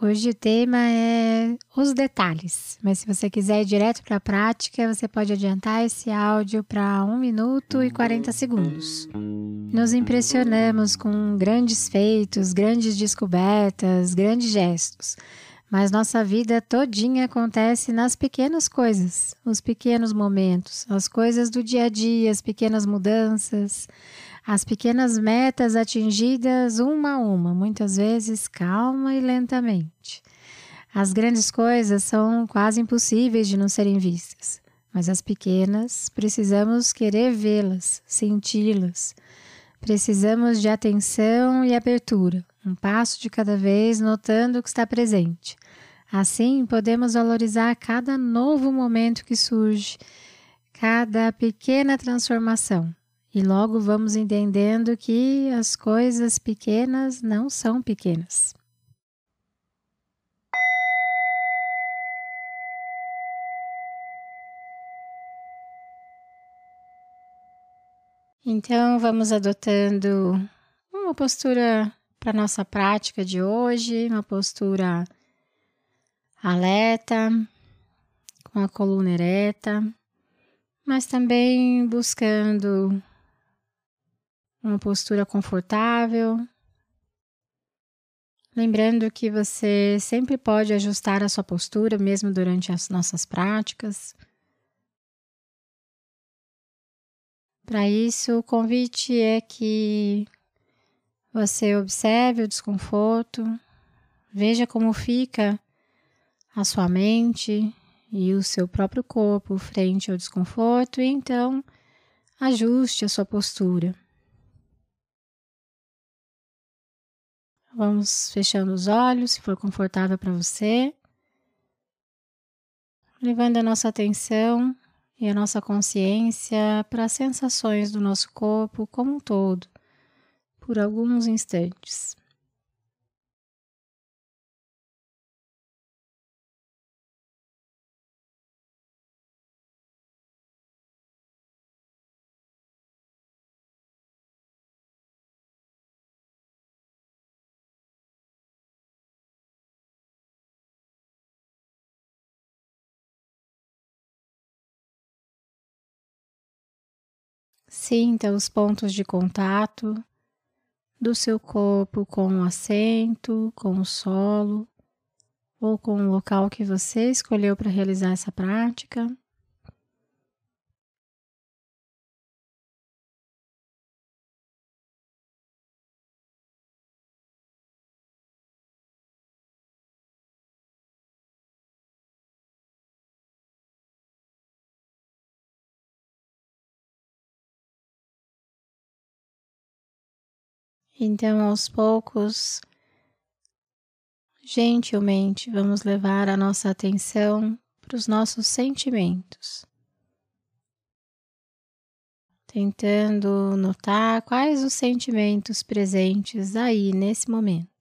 Hoje o tema é os detalhes, mas se você quiser ir direto para a prática, você pode adiantar esse áudio para 1 minuto e 40 segundos. Nos impressionamos com grandes feitos, grandes descobertas, grandes gestos, mas nossa vida todinha acontece nas pequenas coisas, os pequenos momentos, as coisas do dia a dia, as pequenas mudanças, as pequenas metas atingidas uma a uma, muitas vezes calma e lentamente. As grandes coisas são quase impossíveis de não serem vistas, mas as pequenas precisamos querer vê-las, senti-las. Precisamos de atenção e abertura, um passo de cada vez, notando o que está presente. Assim, podemos valorizar cada novo momento que surge, cada pequena transformação, e logo vamos entendendo que as coisas pequenas não são pequenas. Então, vamos adotando uma postura para nossa prática de hoje, uma postura alerta, com a coluna ereta, mas também buscando uma postura confortável. Lembrando que você sempre pode ajustar a sua postura, mesmo durante as nossas práticas. Para isso, o convite é que você observe o desconforto, veja como fica a sua mente e o seu próprio corpo frente ao desconforto e então ajuste a sua postura. Vamos fechando os olhos, se for confortável para você. Levando a nossa atenção e a nossa consciência para as sensações do nosso corpo como um todo, por alguns instantes. Sinta os pontos de contato do seu corpo com o assento, com o solo ou com o local que você escolheu para realizar essa prática. Então, aos poucos, gentilmente, vamos levar a nossa atenção para os nossos sentimentos, tentando notar quais os sentimentos presentes aí nesse momento.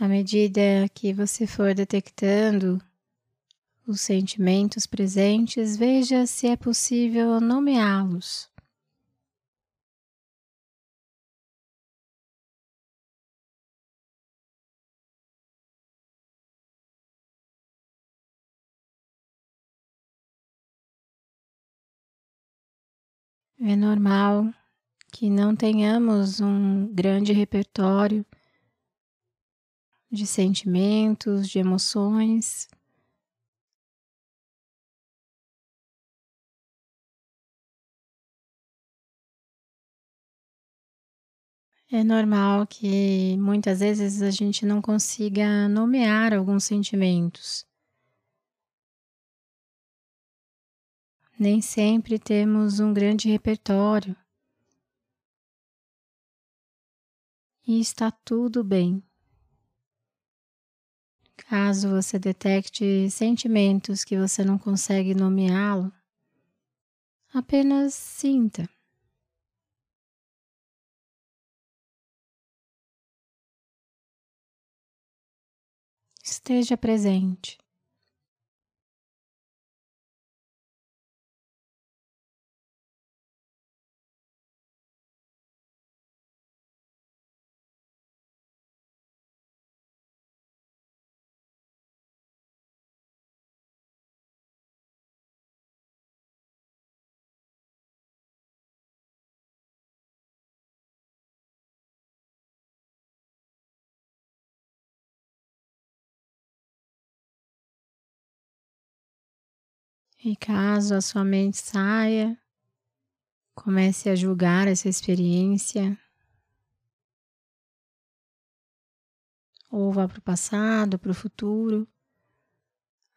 À medida que você for detectando os sentimentos presentes, veja se é possível nomeá-los. É normal que não tenhamos um grande repertório de sentimentos, de emoções. É normal que muitas vezes a gente não consiga nomear alguns sentimentos. Nem sempre temos um grande repertório. E está tudo bem. Caso você detecte sentimentos que você não consegue nomeá-lo, apenas sinta. Esteja presente. E caso a sua mente saia, comece a julgar essa experiência, ou vá para o passado, para o futuro.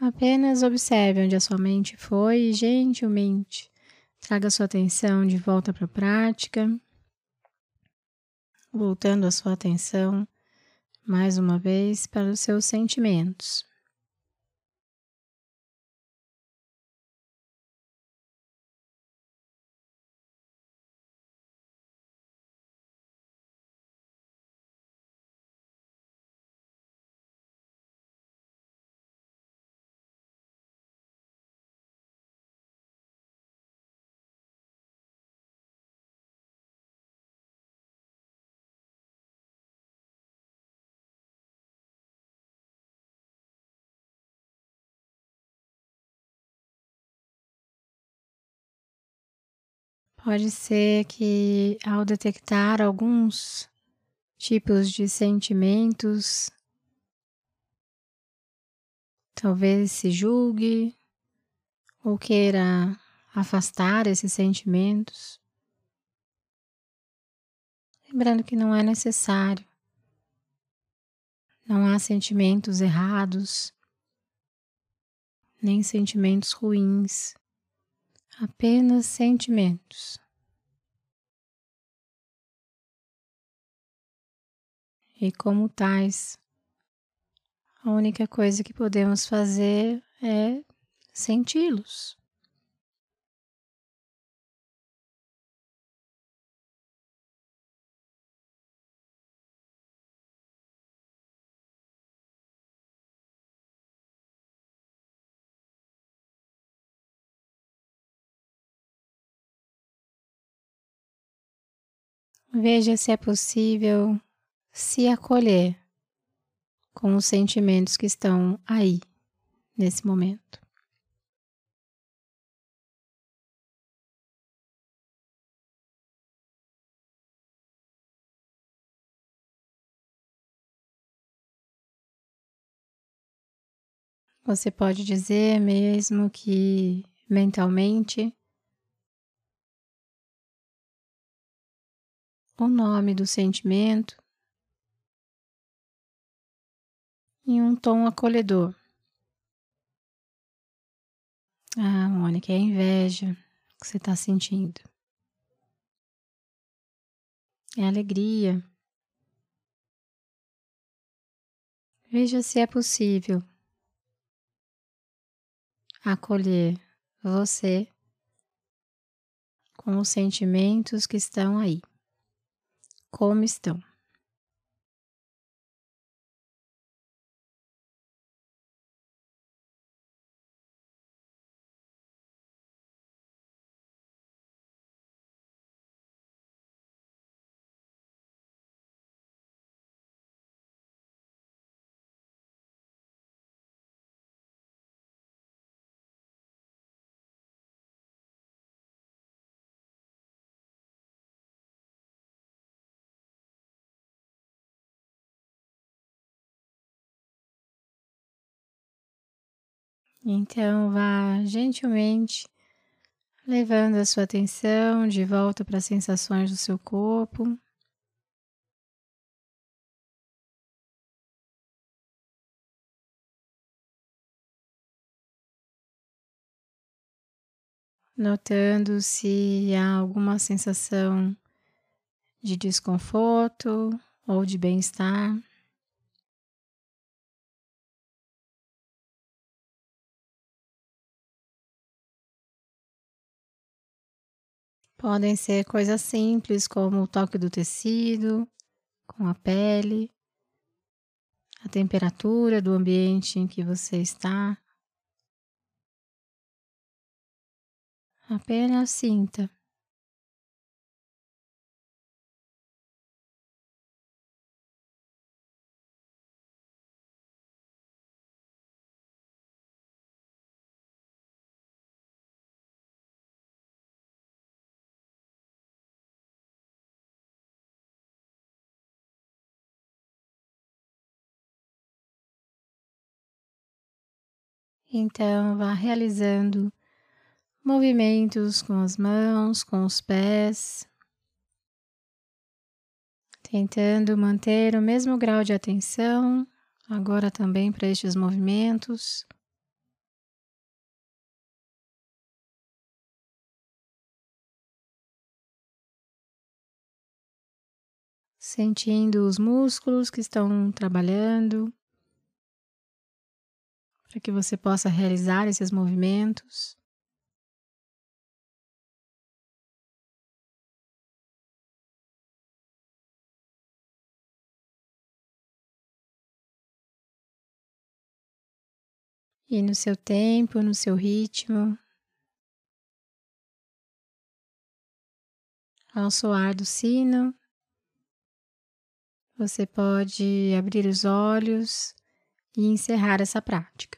Apenas observe onde a sua mente foi e gentilmente traga sua atenção de volta para a prática, voltando a sua atenção mais uma vez para os seus sentimentos. Pode ser que ao detectar alguns tipos de sentimentos, talvez se julgue ou queira afastar esses sentimentos. Lembrando que não é necessário, não há sentimentos errados, nem sentimentos ruins apenas sentimentos. E como tais, a única coisa que podemos fazer é senti-los. Veja se é possível se acolher com os sentimentos que estão aí nesse momento. Você pode dizer mesmo que mentalmente o nome do sentimento em um tom acolhedor. Ah, Mônica, é a inveja que você está sentindo. É alegria. Veja se é possível acolher você com os sentimentos que estão aí como estão. Então vá gentilmente levando a sua atenção de volta para as sensações do seu corpo. Notando se há alguma sensação de desconforto ou de bem-estar. Podem ser coisas simples, como o toque do tecido, com a pele, a temperatura do ambiente em que você está. Apenas sinta. Então, vá realizando movimentos com as mãos, com os pés, tentando manter o mesmo grau de atenção, agora também para estes movimentos. Sentindo os músculos que estão trabalhando para que você possa realizar esses movimentos. E no seu tempo, no seu ritmo, ao soar do sino, você pode abrir os olhos e encerrar essa prática.